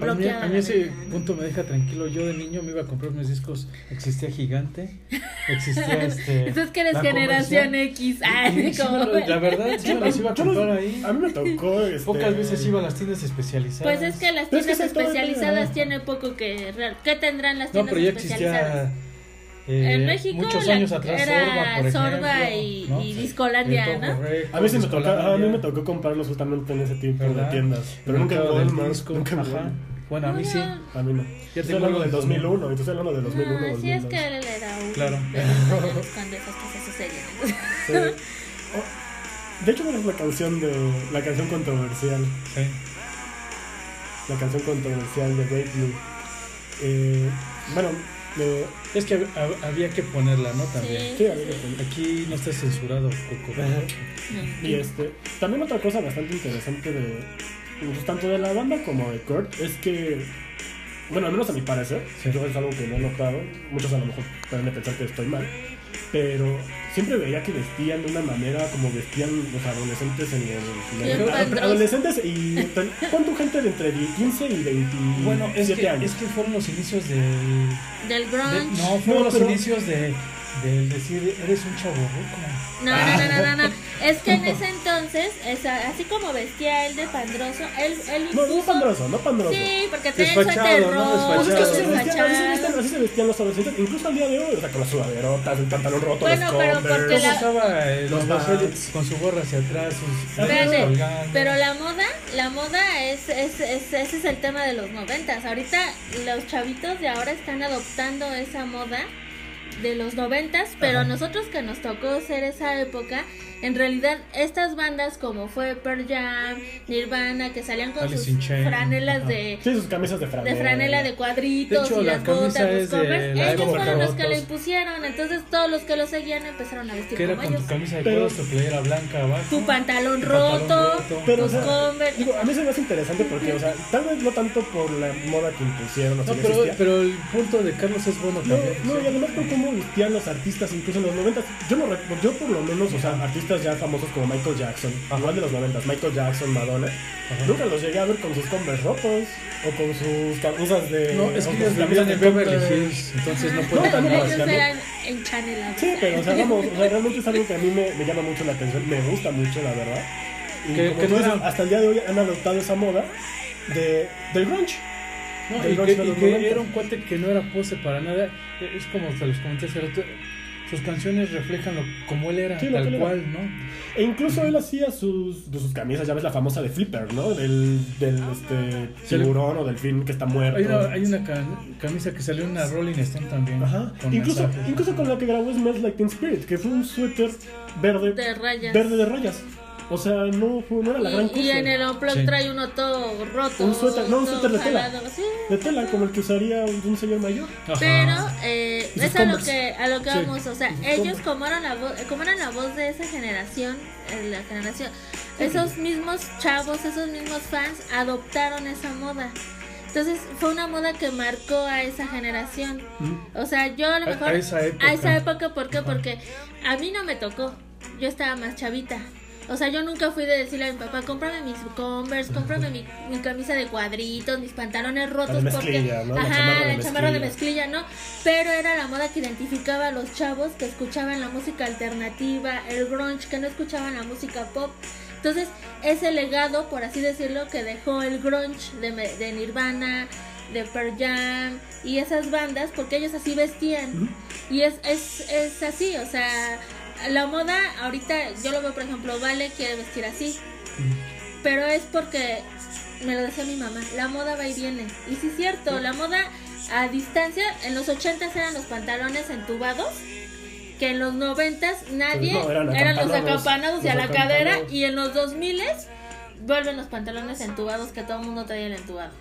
A mí, a mí ese punto me deja tranquilo. Yo de niño me iba a comprar mis discos. Existía Gigante. Existía este. Entonces que eres La generación. X. Ay, sí como- la verdad, sí me los iba a comprar ahí. A mí me tocó. Este, Pocas veces iba a las tiendas especializadas. Pues es que las Pero es que tiendas especializadas tiene poco que ¿Qué tendrán las No, tiendas pero ya especializadas? existía. Eh, en México muchos la- años atrás era Sorba, por Sorba ejemplo, y- ¿no? y Discolandia, ¿no? A mí, sí me tocó, a mí me tocó comprarlos justamente en ese tipo de ¿Verdad? tiendas. Pero nunca en Walmart. Nunca en. Bueno, a mí sí. A mí no. Ya estoy tengo hablando del de 2001. y Estoy hablando del 2001. No, sí, es 2002. que él era un... Claro. Cuando esas cosas sucedían. Sí. Oh, de hecho, ¿cuál es la canción de la canción controversial? Sí. La canción controversial de You. Eh, bueno, eh, Es que hab- había que ponerla, ¿no? También. sí, ver, este, Aquí no está censurado, Coco. Y este, también otra cosa bastante interesante de pues, tanto de la banda como de Kurt es que, bueno, al menos a mi parecer, Sí. yo es algo que no he notado, muchos a lo mejor pueden pensar que estoy mal, pero siempre veía que vestían de una manera como vestían los adolescentes en pandrosos. adolescentes y ¿cuánto gente de entre 15 y 27 Bueno, es que, años? es que fueron los inicios del. Del de- grunge. no, fueron No, los pero- inicios de, del decir, eres un chavo No, no, no, no, no, no. Es que en ese entonces, esa- así como vestía él de pandroso, él, él No, no pandroso, no pandroso. Sí, porque tenía suéter ¿no? rojo, Pues es que así se, vestían, así, se vestían, los adolescentes, incluso al día de hoy, o sea, con las sudaderotas, el pantalón roto, Bueno, los pero porque ¿Cómo la- estaba eh, Los con su gorra hacia atrás? Sus Espérate, pero la moda, la moda es, es, es- ese es el tema de los noventas. Ahorita los chavitos de ahora están adoptando esa moda de los noventas, pero Ajá. nosotros que nos tocó ser esa época, en realidad estas bandas como fue Pearl Jam, Nirvana, que salían con Alice sus franelas de Sí, sus camisas de franela. de franela de cuadritos De hecho, y la las botas, los la ellos fueron los que lo impusieron, entonces todos los que lo seguían empezaron a vestir Que era como con ellos. tu camisa de cuadros, tu playera blanca abajo. Tu pantalón tu roto, pantalón roto. Pero, o tus sea, Converse. digo, a mí se me hace interesante porque, o sea, tal vez no tanto por la moda que impusieron, o No, pero, existía. pero el punto de Carlos es bueno No, también. no, y además por cómo vestían los artistas incluso en los 90 Yo no yo por lo menos, o sea, artistas ya famosos como Michael Jackson, Ajá. igual de los 90 Michael Jackson, Madonna, Ajá. nunca los llegué a ver con sus Converse rotos o con sus camisas de No, es que ellos vivían en Beverly. Hills, entonces no pueden también andar los ellos eran encanelados. Sí, pero o sea, vamos, o sea, realmente es algo que a mí me, me llama mucho la atención, me gusta mucho, la verdad. Y Que- como que tú no dices, hasta el día de hoy han adoptado esa moda de, del grunge. No, y que, y que 90. era un cuate que no era pose para nada. Es como te los comenté hace rato. Sus canciones reflejan lo, como él era, Sí, tal era. cual, ¿no? E incluso él hacía sus, de sus camisas, ya ves la famosa de Flipper, ¿no? Del, del este, Sí. tiburón o delfín que está muerto. Hay una, hay una ca- camisa que salió en una Rolling Stone también. Ajá. con Incluso, incluso con la que grabó Smells Like Teen Spirit, que fue un suéter verde, De rayas. verde de rayas. O sea, no, fue- no era la gran cosa. y en el unplug Sí. trae uno todo roto. Un suéter- no, un todo suéter de tela. sí. De tela, como el que usaría un, un señor mayor. Ajá. Pero eh, es a lo que a lo que Sí. vamos, o sea, ellos como eran la voz, como eran la voz de esa generación, eh, la generación, esos mismos chavos, esos mismos fans adoptaron esa moda. Entonces fue una moda que marcó a esa generación. O sea, yo a lo A- mejor a esa época. a esa época, ¿por qué? Ajá. Porque a mí no me tocó. Yo estaba más chavita. O sea, yo nunca fui de decirle a mi papá, cómprame mis Converse, cómprame mi, mi camisa de cuadritos, mis pantalones rotos. de porque, ¿no? La Ajá, chamarra la chamarra de mezclilla. ¿no? Pero era la moda que identificaba a los chavos que escuchaban la música alternativa, el grunge, que no escuchaban la música pop. Entonces, ese legado, por así decirlo, que dejó el grunge de, de Nirvana, de Pearl Jam y esas bandas, porque ellos así vestían. Y es, es, es así, o sea, la moda ahorita, yo lo veo, por ejemplo, Vale quiere vestir así, pero es porque, me lo decía mi mamá, la moda va y viene. Y sí es cierto, la moda a distancia, en los 80 eran los pantalones entubados, que en los 90 nadie, Pues no, eran eran los acampanados, y a la cadera, y en los 2000 vuelven los pantalones entubados que todo el mundo traía el entubado.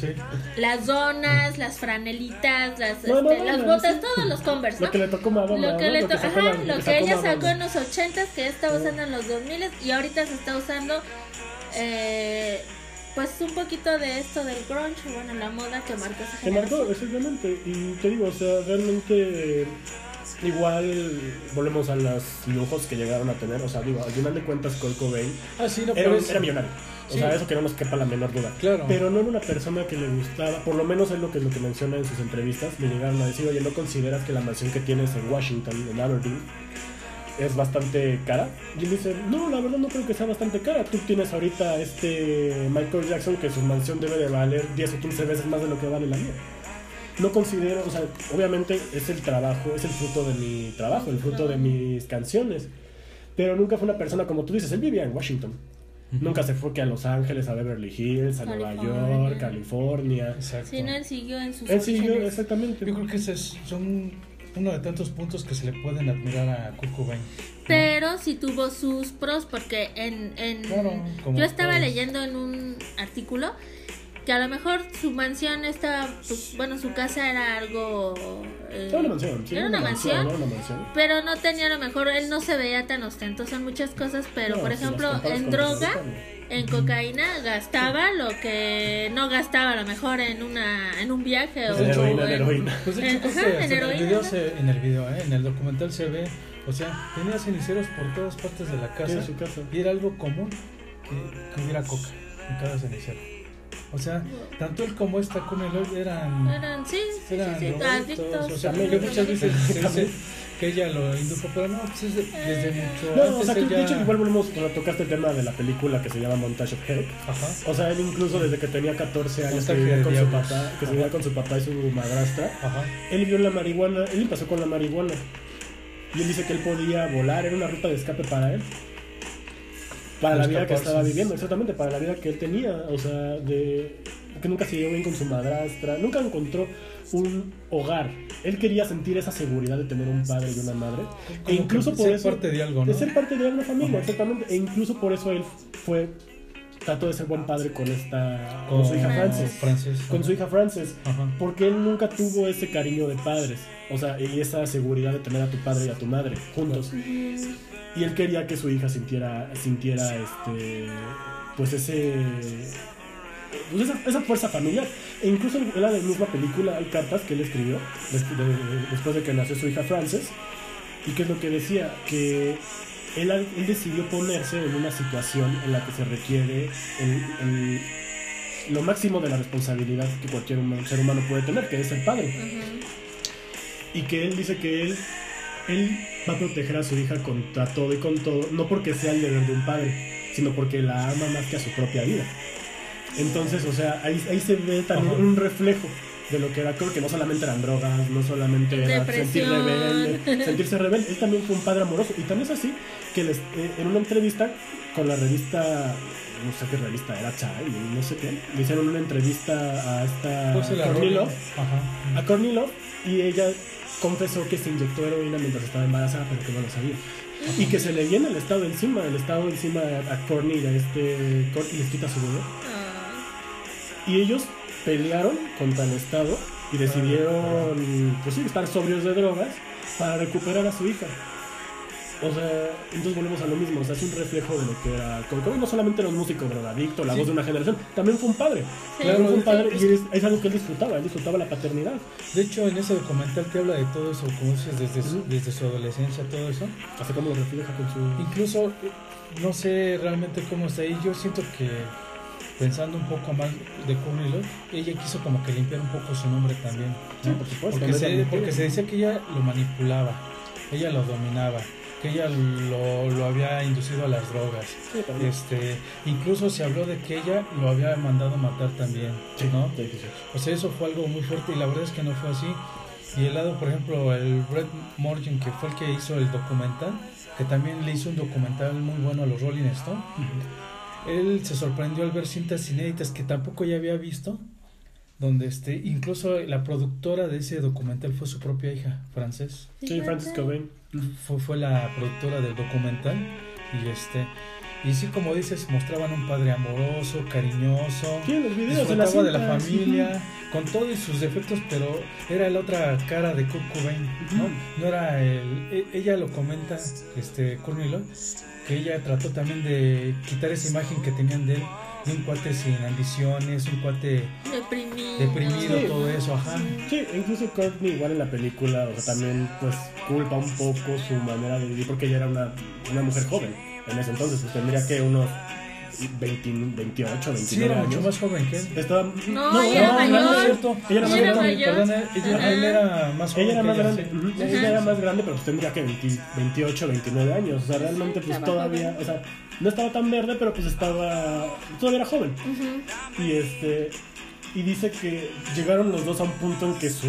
Sí. Las donas, las franelitas, las, No, no, este, no, las botas, sí. todos los Converse, ¿no? Lo que le tocó Madonna. Lo que, ¿no? le Lo que to- ajá, la- lo que ella Madonna. sacó en los 80 que estaba usando en los 2000 y ahorita se está usando eh, pues un poquito de esto del grunge, bueno, la moda que marcó esa Se marcó, exactamente. Y te digo, o sea, realmente. Igual volvemos a los lujos que llegaron a tener. O sea, digo, al final de cuentas, Kurt Cobain Ah, sí, no, era, pero un- es- era millonario. O Sí. sea, eso que no nos quepa la menor duda. Claro. Pero no era una persona que le gustaba, por lo menos es lo que, lo que menciona en sus entrevistas. Le llegaron a decir, oye, ¿no consideras que la mansión que tienes en Washington, en Aberdeen, es bastante cara? Y él dice, no, la verdad no creo que sea bastante cara. Tú tienes ahorita este Michael Jackson que su mansión debe de valer 10 o 15 veces más de lo que vale la mía. No considero, o sea, obviamente es el trabajo, es el fruto de mi trabajo, el fruto de mis canciones. Pero nunca fue una persona como tú dices, él vivía en Washington. Nunca se fue que a Los Ángeles, a Beverly Hills, a Nueva. York, California. Exacto. Si no, él siguió en sus Él siguió, exactamente. Yo creo que ese es son uno de tantos puntos que se le pueden admirar a Kurt Cobain. Pero sí tuvo sus pros porque en, en Claro, yo estaba todos. leyendo en un artículo que a lo mejor su mansión estaba, pues bueno, su casa era algo... eh, Era una mansión, sí, era una mansión, era una mansión. pero no tenía a lo mejor, él no se veía tan ostentoso en muchas cosas, pero No, por ejemplo en droga, en cocaína gastaba lo que no gastaba a lo mejor en una en un viaje o En heroína, en heroína. Pues ajá, que en el video ¿no? se- en el video, ¿eh? en el documental se ve, o sea, tenía ceniceros por todas partes de la su casa. y era algo común que, que hubiera coca en cada cenicero. O sea, tanto él como esta con el eran, eran sí, sí, sí, eran sí, drogadictos, adictos. o sea, También, que muchas veces se dice También. que ella lo indujo, pero no, pues es de- desde mucho No, antes o sea, que de ella... hecho igual volvemos, cuando tocaste el tema de la película que se llama Montage of Hell. Ajá. O sea, él incluso desde que tenía 14 años que vivía de con su papá, que se vivía con su papá y su madrastra, Ajá. él vio la marihuana, él empezó con la marihuana. Y él dice que él podía volar, era una ruta de escape para él. Para la vida que estaba viviendo, exactamente, para la vida que él tenía. O sea, de que nunca se llevó bien con su madrastra, nunca encontró un hogar. Él quería sentir esa seguridad de tener un padre y una madre. Como e incluso por ser eso. parte de algo, ¿no? De ser parte de una familia, exactamente. E incluso por eso él fue. Trató de ser buen padre con esta. con su hija Frances. Frances, Con ajá. su hija Frances. Ajá. Porque él nunca tuvo ese cariño de padres. O sea, y esa seguridad de tener a tu padre y a tu madre juntos. Y él quería que su hija sintiera, sintiera este. Pues ese. Pues esa, esa fuerza familiar. E incluso en la misma película hay cartas que él escribió des- de- después de que nació su hija Frances. ¿Y qué es lo que decía? Que él, él decidió ponerse en una situación en la que se requiere el- el- lo máximo de la responsabilidad que cualquier humano- ser humano puede tener, que es ser padre y que él dice que él él va a proteger a su hija contra todo y con todo, no porque sea el deber de un padre, sino porque la ama más que a su propia vida. Entonces, o sea, ahí, ahí se ve también un reflejo de lo que era, creo que no solamente eran drogas, no solamente era sentir rebelde, sentirse rebelde, él también fue un padre amoroso. Y también es así que les- eh, en una entrevista con la revista, no sé qué revista era, Child, no sé qué, le hicieron una entrevista a esta Pues Ajá. a Courtney Love y ella confesó que se inyectó heroína mientras estaba embarazada, pero que no lo sabía. y que se le viene el estado encima, el estado encima a Courtney y a este Courtney les quita su bebé. Ay, Y ellos pelearon contra el estado y decidieron pues sí, estar sobrios de drogas para recuperar a su hija. O sea, entonces volvemos a lo mismo, o sea, es un reflejo de lo que era Kurt Cobain, no solamente era un músico drogadicto, la Sí. voz de una generación, también fue un padre. Sí. Claro, fue un padre y es, es algo que él disfrutaba, él disfrutaba la paternidad. De hecho, en ese documental te habla de todo eso, como dices, desde su, desde su adolescencia, todo eso. Así como lo refleja con su... Incluso, no sé realmente cómo está ahí. Yo siento que, pensando un poco más de Love, ella quiso como que limpiar un poco su nombre también. Sí, ¿no? por supuesto. Porque se, porque se decía que ella lo manipulaba, ella lo dominaba, que ella lo, lo había inducido a las drogas. Sí. Este, incluso se habló de que ella lo había mandado matar también, Sí, ¿no? sí, sí, sí. O sea, eso fue algo muy fuerte y la verdad es que no fue así. Y el lado, por ejemplo, el Brett Morgan, que fue el que hizo el documental, que también le hizo un documental muy bueno a los Rolling Stones, él se sorprendió al ver cintas inéditas que tampoco ya había visto, donde este, incluso la productora de ese documental fue su propia hija, Frances. Sí, Francis Cobain. Fue, fue la productora del documental y este y sí como dices mostraban un padre amoroso cariñoso Sí, los videos de la, de la familia, con todos sus defectos, pero era la otra cara de Kurt Cobain, ¿no? No era el, e- ella lo comenta, este, Courtney Love, que ella trató también de quitar esa imagen que tenían de él, de un cuate sin ambiciones, un cuate Deprimido. deprimido, Sí. todo eso, ajá. Sí, incluso Courtney igual en la película, o sea, también pues culpa un poco su manera de vivir porque ella era una, una mujer joven en ese entonces, pues tendría que unos 20, 28, 29 Sí, era mucho años. más joven que él. Estaba, No, ella era no, mayor. no es cierto. Ella era No más es cierto, grande. perdón, ella, Ajá. él era más joven. Ella era más grande, sí. ella era más grande, pero pues tendría que 20 28, 29 años, o sea, realmente pues todavía, o sea, no estaba tan verde, pero pues estaba, todavía era joven. Y este y dice que llegaron los dos a un punto en que su,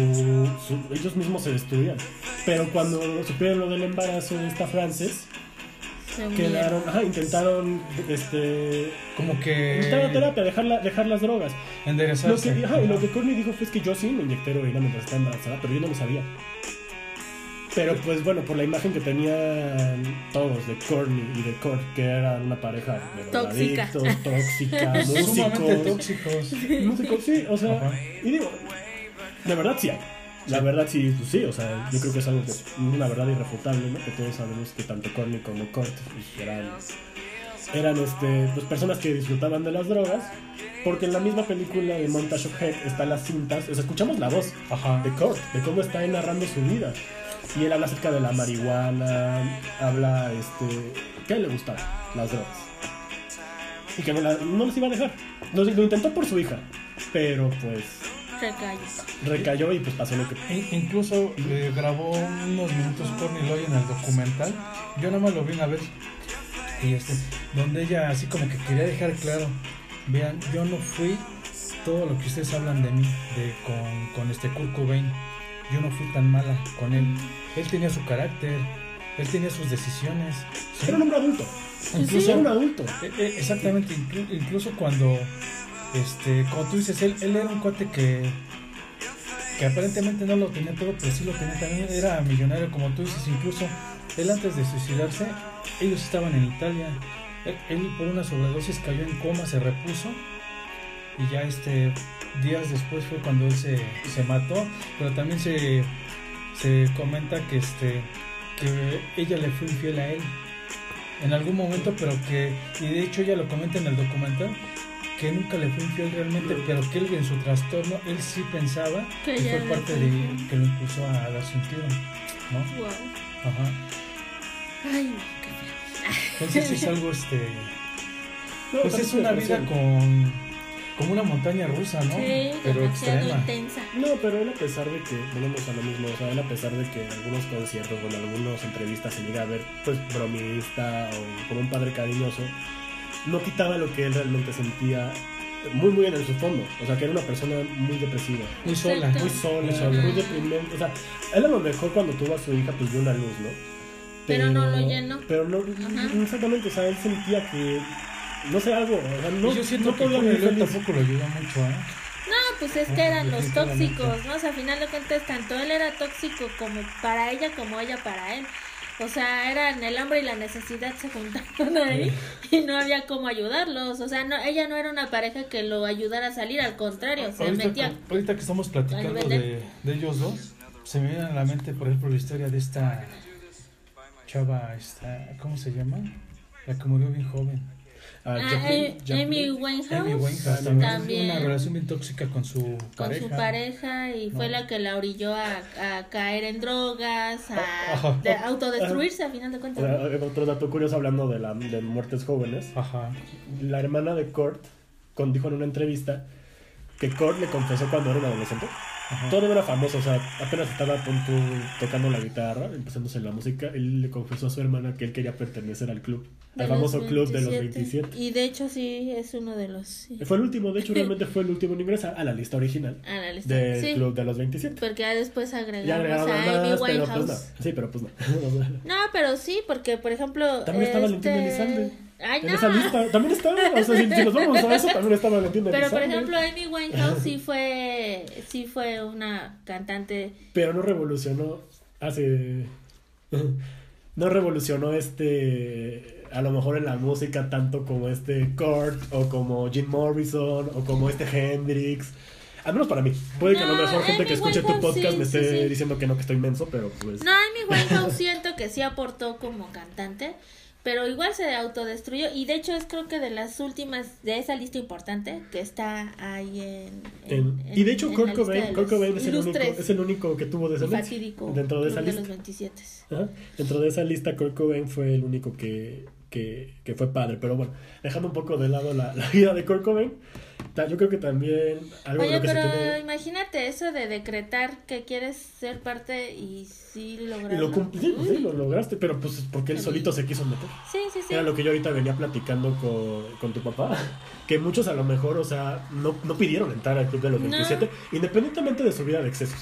su- ellos mismos se destruían. Pero cuando supieron lo del embarazo de esta Frances. Quedaron, ajá, intentaron este Como que. intentaron terapia, dejar, la- dejar las drogas. Lo Enderezarse. que, ajá, y lo que Courtney dijo fue es que yo sí me inyecté heroína mientras estaba embarazada, pero yo no lo sabía. Pero pues bueno, por la imagen que tenían todos de Courtney y de Kurt, que eran una pareja de Tóxica. tóxica, Sumamente músicos, tóxicos. músicos, sí, o sea, Ajá. y digo, de verdad sí hay. La verdad sí, pues sí, o sea, yo creo que es algo que es una verdad irrefutable, ¿no? Que todos sabemos que tanto Courtney como Kurt pues, eran, eran este, pues, personas que disfrutaban de las drogas, porque en la misma película de Montage of Head están las cintas, o sea, escuchamos la voz Ajá. de Kurt, de cómo está narrando su vida. Y él habla acerca de la marihuana, habla, este, él le gustaban las drogas. Y que no, la- no les iba a dejar. Lo, lo intentó por su hija, pero pues Recayó. recayó y pues pasó lo que In- Incluso grabó unos minutos Courtney Love en el documental. Yo nada más lo vi una vez. Y este, donde ella así como que quería dejar claro, vean, yo no fui todo lo que ustedes hablan de mí, de con, con este Kurt Cobain. Yo no fui tan mala con él. Él tenía su carácter, él tenía sus decisiones. ¿sí? Era un hombre adulto. Incluso Era un adulto. Eh, eh, Exactamente, inclu- incluso cuando, este, como tú dices, él, él era un cuate que, que aparentemente no lo tenía todo, pero sí lo tenía también, era millonario, como tú dices, incluso él antes de suicidarse, ellos estaban en Italia, él, él por una sobredosis cayó en coma, se repuso, y ya este, días después fue cuando él se, se mató, pero también se, se comenta que, este, que ella le fue infiel a él en algún momento, pero que, y de hecho ella lo comenta en el documental, que nunca le fue infiel realmente, pero que él en su trastorno, él sí pensaba Que que fue parte de que lo impulsó a dar sentido, ¿no? Wow. Ajá. Ay, qué feo. Entonces es algo, este, pues es una vida con, como una montaña rusa, ¿no? Sí, pero extrema. intensa. No, pero él a pesar de que, volvemos a lo mismo, o sea, él a pesar de que en algunos conciertos o en algunas entrevistas se llega a ver, pues, bromista o como un padre cariñoso, no quitaba lo que él realmente sentía muy, muy en el su fondo. O sea, que era una persona muy depresiva, Muy sola. Muy sola, Muy sola. muy deprimente. O sea, él a lo mejor cuando tuvo a su hija, pues vio una luz, ¿no? Pero no lo llenó. Pero no, Ajá. exactamente, o sea, él sentía que, no sé, algo, o sea, no, y yo siento no que podía feliz. tampoco lo ayuda mucho, ¿eh? No, pues es que eran los tóxicos, ¿no? O sea, a final de cuentas, tanto él era tóxico como para ella, como ella para él. O sea, eran el hambre y la necesidad se juntaron ahí y no había cómo ayudarlos. O sea, no, ella no era una pareja que lo ayudara a salir, al contrario, se ahorita, metía. ahorita que estamos platicando de, de ellos dos, se me viene a la mente, por ejemplo, la historia de esta chava, esta, ¿cómo se llama? La que murió bien joven. Ah, Ah, Jacqueline- Amy Winehouse. Amy Winehouse también. También. Una relación bien tóxica con su con pareja. su pareja y fue No. la que la orilló a, a caer en drogas, a de autodestruirse a final de cuentas. ¿no? Otro dato curioso hablando de, la, de muertes jóvenes. Ajá. La hermana de Kurt con- dijo en una entrevista que Kurt le confesó cuando era un adolescente. Ajá. No era famoso, o sea, apenas estaba pon tú, tocando la guitarra, empezándose en la música. Él le confesó a su hermana que él quería pertenecer al club, De al famoso club de los 27. Y de hecho sí, es uno de los... sí, Fue el último, de hecho, realmente fue el último en ingresar a la lista original a la lista. del Sí, club de los 27. porque ya después agregaron a Amy pero pues Winehouse. no. Sí, pero pues no. No, pero sí, porque por ejemplo... También está Valentín este... Elizalde. Ay, no. esa lista también está, o sea, si, si nos vamos a eso, también está Valentín Pero por ejemplo, Amy Winehouse sí fue, sí fue una cantante Pero no revolucionó hace. No revolucionó este. A lo mejor en la música tanto como este Kurt o como Jim Morrison o como este Hendrix. Al menos para mí. Puede que a lo mejor gente que escuche tu Winehouse, podcast sí, me sí, esté sí. diciendo que no, que estoy menso, pero pues. No, Amy Winehouse siento que sí aportó como cantante, pero igual se autodestruyó y de hecho es creo que de las últimas de esa lista importante que está ahí en... en- en- y de hecho, Kurt Cobain, Kurt Cobain es, el único, es el único que tuvo descendencia. Dentro de esa de lista. los 27. Ajá. Dentro de esa lista, Kurt Cobain fue el único que, que, que fue padre. Pero bueno, dejando un poco de lado la, la vida de Kurt Cobain, yo creo que también algo de Oye, lo que se pero tiene... imagínate eso de decretar que quieres ser parte y sí Y lograrlo. lo cumplí, sí, lo lograste, pero pues porque él solito se quiso meter. Sí, sí, sí. Era lo que yo ahorita venía platicando con, con tu papá, que muchos a lo mejor, o sea, no, no pidieron entrar al club de los No. 27, independientemente de su vida de excesos.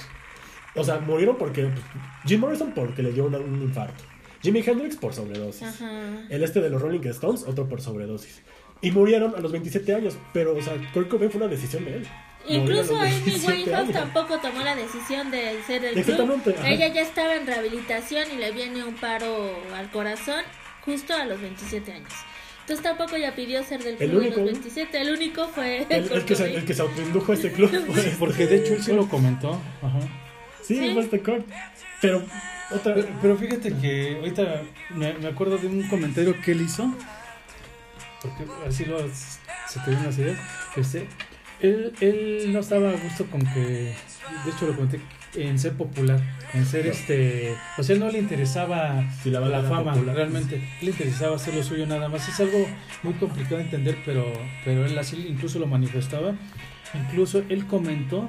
O sea, murieron porque pues, Jim Morrison porque le dio una- un infarto, Jimi Hendrix por sobredosis, Ajá. el este de los Rolling Stones otro por sobredosis. Y murieron a los 27 años, pero, o sea, Kurt Cobain fue una decisión de él. Incluso Amy 27 Winehouse tampoco tomó la decisión de ser del club. Exactamente, ajá. Ella ya estaba en rehabilitación y le viene un paro al corazón justo a los 27 años. Entonces tampoco ella pidió ser del El club de único. los 27. El único fue El, el que se, el que se autoindujo a este club. fue- Porque de hecho él sí lo comentó. Ajá. Sí, Sí. fue este Kurt. Pero, otra. Pero, pero fíjate que ahorita me, me acuerdo de un comentario que él hizo, porque así lo, se te vienen las ideas. Este, él, él no estaba a gusto con que, de hecho lo comenté, en ser popular, en ser No. este, o sea, él no le interesaba Sí, la fama, popular. realmente, le interesaba hacer lo suyo nada más. Es algo muy complicado de entender, pero, pero él así incluso lo manifestaba. Incluso él comentó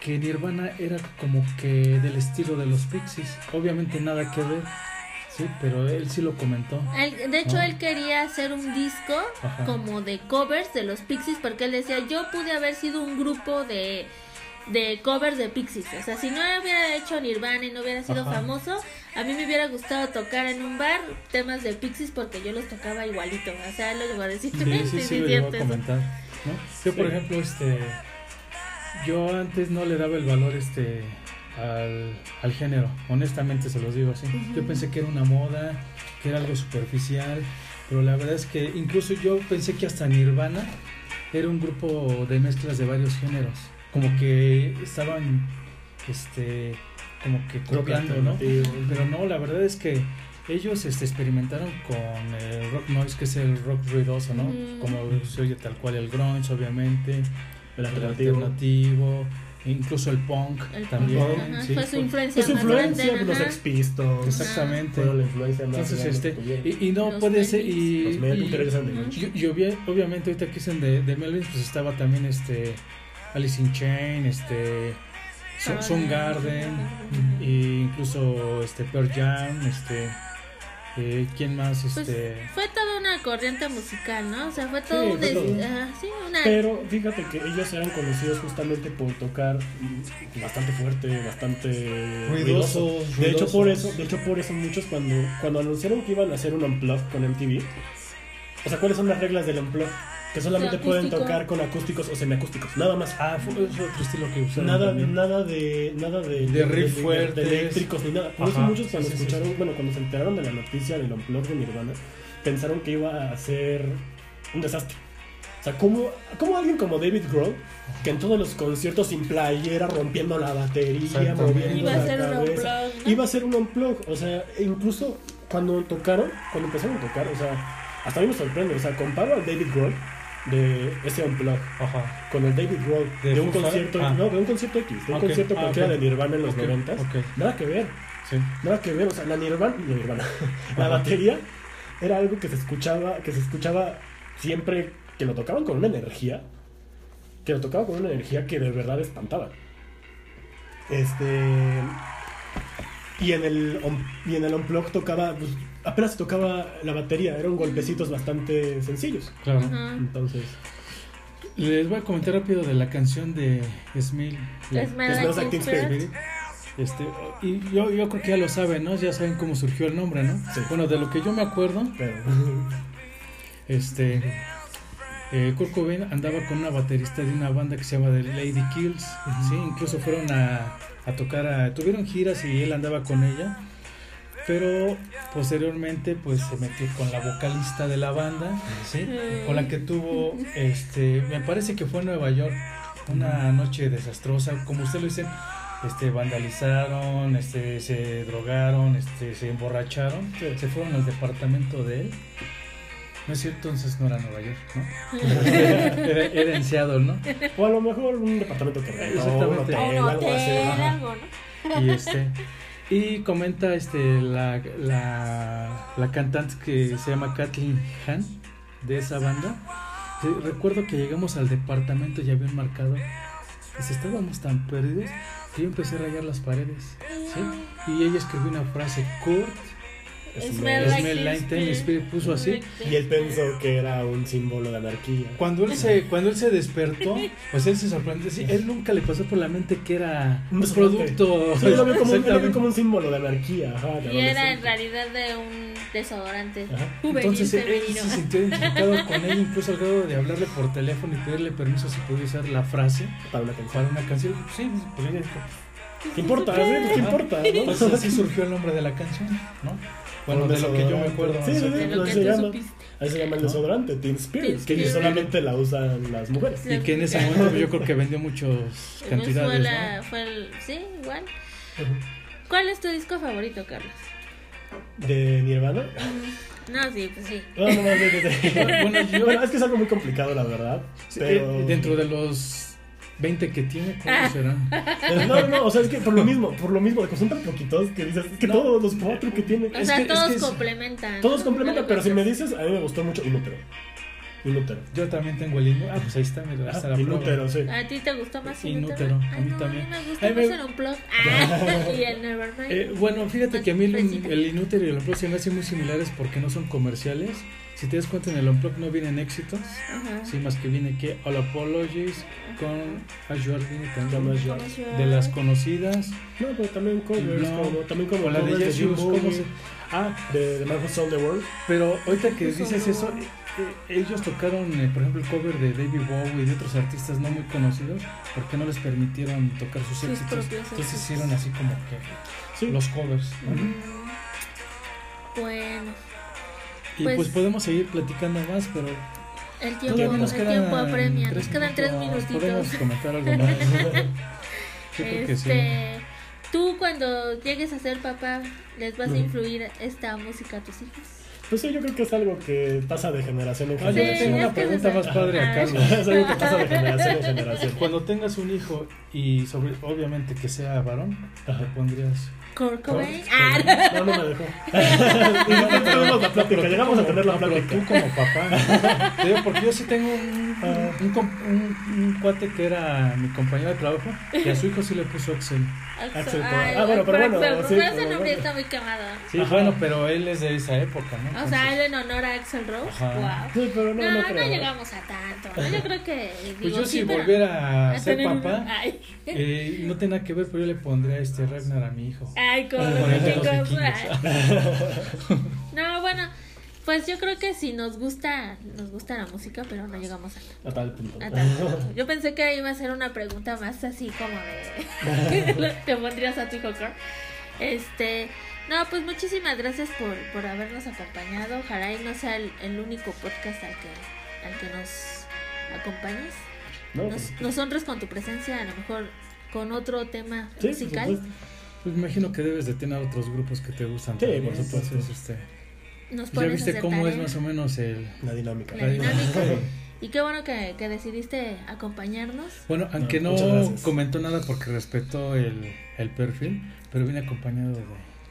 que Nirvana era como que del estilo de los Pixies. Obviamente nada que ver, sí, pero él sí lo comentó. Él- de hecho, Ah. él quería hacer un disco Ajá. como de covers de los Pixies porque él decía, yo pude haber sido un grupo de, de covers de Pixies. O sea, si no hubiera hecho Nirvana y no hubiera sido Ajá. famoso, a mí me hubiera gustado tocar en un bar temas de Pixies porque yo los tocaba igualito. O sea, él lo llegó a decir. Sí, sí, sí, lo llegó a comentar. ¿no? Yo, por Sí. ejemplo, este, yo antes no le daba el valor este al, al género, honestamente se los digo así. Yo pensé que era una moda, que era algo superficial, pero la verdad es que incluso yo pensé que hasta Nirvana era un grupo de mezclas de varios géneros, como que estaban, este, como que copiando, ¿no? Pero no, la verdad es que ellos este, experimentaron con el rock noise, que es el rock ruidoso, ¿no? Como se oye tal cual el grunge, obviamente, El el alternativo. alternativo, incluso el punk El también. punk, ajá, sí, fue su fue- influencia Es más influencia grande. de los ajá. Ex Pistols. Exactamente. Fueron la influencia más Entonces, este, y, y no Los puede ser, y, Los y- y- y obvia- obviamente ahorita que dicen de, de Melvins, pues estaba también este Alice in Chain, este Ah, Soundgarden, Ujú. e incluso este Pearl Jam, este eh, ¿quién más? Pues, Este fue toda una corriente musical, ¿no? O sea, fue todo Sí, un fue todo. ajá, sí, Pero fíjate que ellos eran conocidos justamente por tocar bastante fuerte, bastante Ruidosos, ruidoso. De hecho por ruidosos. eso, de hecho por eso muchos cuando cuando anunciaron que iban a hacer un unplug con MTV, o sea, ¿cuáles son las reglas del unplug? que solamente pueden tocar con acústicos o semiacústicos, nada más. Ah, fue otro estilo que usaron. Nada, también. nada de nada de, De riff de- de- fuertes. de eléctricos ni nada. Por eso muchos cuando sí, sí, escucharon, sí. bueno, cuando se enteraron de la noticia del unplug de Nirvana, pensaron que iba a ser un desastre. O sea, ¿cómo, cómo alguien como David Grohl, que en todos los conciertos sin playera, rompiendo la batería, moviendo Iba a la ser un cabeza, unplug, ¿no? iba a ser un unplug, o sea, incluso cuando tocaron, cuando empezaron a tocar, o sea, hasta a mí me sorprende, o sea, comparo al David Grohl de ese unplug Ajá. con el David Grohl ¿De de, un concierto? Ah. no, de un concierto X, de un concierto ah, cualquiera de Nirvana en los Ok, 90 ok. nada que ver, Sí. nada que ver, o sea, la Nirvana, la Nirvana, la batería era algo que se escuchaba, que se escuchaba siempre que lo tocaban con una energía, que lo tocaban con una energía que de verdad espantaba. Este y en el y en el unplug tocaba pues, apenas tocaba la batería, eran golpecitos bastante sencillos. Claro. Entonces, Les voy a comentar rápido de la canción de Smil. Smell Smells Teen Spirit. Este, y yo, yo creo que ya lo saben, ¿no? Ya saben cómo surgió el nombre, ¿no? Sí. Bueno, de lo que yo me acuerdo, pero este, eh, Kurt Cobain andaba con una baterista de una banda que se llama The Lady Kills, ¿sí? Incluso fueron a, a tocar, a, tuvieron giras y él andaba con ella. Pero posteriormente pues se metió con la vocalista de la banda, ¿sí? Con la que tuvo, este, me parece que fue en Nueva York, una noche desastrosa, como usted lo dice, este, vandalizaron, este, se drogaron, este, se emborracharon, se fueron al departamento de él. No es cierto, entonces no era Nueva York, ¿no? era, era en Seattle, ¿no? O a lo mejor un departamento que rentó, Exactamente. un O hotel, un algo así. Y este y comenta este la, la, la cantante que se llama Kathleen Han de esa banda. Recuerdo que llegamos al departamento y había un marcador. Pues estábamos tan perdidos que yo empecé a rayar las paredes. ¿sí? Y ella escribió una frase, Kurt, Smell like like Teen Spirit, puso así. Y él pensó que era un símbolo de anarquía. Cuando él se, cuando él se despertó, pues él se sorprendió. Sí, él nunca le pasó por la mente que era Un producto. Sí, lo veo como, un- como un símbolo de anarquía. Ajá, de Y era en realidad de un desodorante Ajá. Entonces él se sintió identificado con él, incluso al grado de hablarle por teléfono y pedirle permiso si podía usar la frase Para una canción. para una canción. Sí, pues ella dijo. ¿Qué importa? ¿Qué Ajá. importa? Pues ¿no? así surgió el nombre de la canción, ¿no? Bueno, de lo que yo me acuerdo. Sí, sí, sí. de lo Así que se llama. Ahí se llama el ¿No? desodorante, Teen Spirit, Teen que Spirit. solamente la usan las mujeres. Y que en ese momento yo creo que vendió muchas fue cantidades. la, ¿no? fue el, sí, igual. ¿Cuál es tu disco favorito, Carlos? ¿De Nirvana? No, sí, pues sí. No, no, no, no, no, no. Bueno, yo- Bueno, es que es algo muy complicado, la verdad. Sí, Pero... eh, Dentro de los 20 que tiene, ¿cuáles serán? No, no, no, o sea, es que por lo mismo, por lo mismo, de que son tan poquitos que dices, es que No. todos los cuatro que tiene, O Es sea, que- es todos que es- complementan. todos ¿no? complementan, pero si me dices, a mí me gustó mucho Inútero. Inútero. Yo también tengo el inútero. Ah, pues ahí está, mira, hasta la Ah, prueba. Inútero, sí. ¿A ti te gustó más Inútero, a Ay, mí no, también. A mí me gustó Ay, más me- el Unplugged. Ah, y el Nevermind. Eh, bueno, fíjate que a mí el, el Inútero y el Unplug se me hacen muy similares porque no son comerciales. Si te das cuenta, en el Unplug no vienen éxitos. Ajá. Sí, más que viene que All Apologies con Azure viene también. De las conocidas. No, pero también covers, No. como, también como O la de Jesus, ¿cómo se- Ah, de, de Who Sold the World. pero ahorita que dices eso, eh, eh, ellos tocaron, eh, por ejemplo, el cover de David Bowie y de otros artistas no muy conocidos porque no les permitieron tocar sus, Sus éxitos. Entonces hicieron así como que Sí. los covers. ¿no? Mm, Bueno, Y Pues- pues, podemos seguir platicando más, pero el tiempo, todavía nos el quedan tiempo apremia. Nos tres quedan tres minutitos. Podemos comentar algo más. Yo creo que sí. Este, tú cuando llegues a ser papá, ¿les vas a influir esta música a tus hijos? Pues sí, yo creo que es algo que pasa de generación en Ah, yo le Sí, tengo una pregunta más padre a Ah. Carlos. es algo que pasa de generación en generación. Cuando tengas un hijo y sobre, obviamente que sea varón, le pondrías Kurt Cobain. Ah, No, no me dejó. Y no tuvimos la plática, Pero tú llegamos a como- tener la pero plática. tú como papá. Te digo, porque yo sí tengo un, un, com- un- un cuate que era mi compañero de trabajo y a su hijo sí le puso Axel. Axel Ay, Rose. Ah, bueno, pero bueno, Axel Rose. sí, Pero ese pero nombre bueno. está muy quemado. Sí, Ajá. bueno, pero él es de esa época, ¿no? O sea, él en honor a Axel Rose. Ajá. Wow. Sí, pero no, No, no, no, creo. llegamos a tanto. ¿no? Yo creo que. pues digo, yo sí, si pero- volviera a ser tener un- papá, Ay, eh, no tiene nada que ver, pero yo le pondría este Ragnar a mi hijo. Ay, los vikingos. No, bueno, Pues yo creo que sí nos gusta, nos gusta la música, pero no llegamos a, A tal punto. a tal punto. Yo pensé que iba a ser una pregunta más así como de que pondrías a tu hijo. Este, no, pues muchísimas gracias por, por habernos acompañado. Ojalá y no sea el, el único podcast al que, al que nos acompañes. No, Nos, pues, nos honres con tu presencia, a lo mejor con otro tema sí, musical. supuesto. Pues me imagino que debes de tener otros grupos que te gustan. Sí, también, por supuesto. entonces, este, Nos ya viste cómo es más o menos el... La dinámica. La dinámica. Y qué bueno que, que decidiste acompañarnos. Bueno, aunque No, comentó nada porque respetó el, el perfil, pero viene acompañado de, de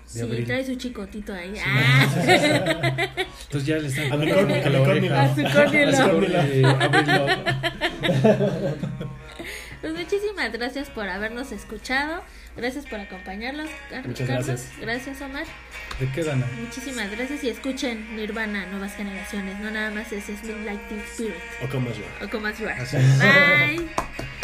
Sí, Abril. trae su chicotito ahí. Ah. Entonces ya le están A a la oreja. A su. Pues muchísimas gracias por habernos escuchado. Gracias por acompañarnos. Car- Muchas Carlos. gracias. Gracias, Omar. ¿De qué Dana? Muchísimas gracias y escuchen Nirvana, Nuevas Generaciones. No nada más es Smith Like Teen Spirit O como yo. o como Así Bye.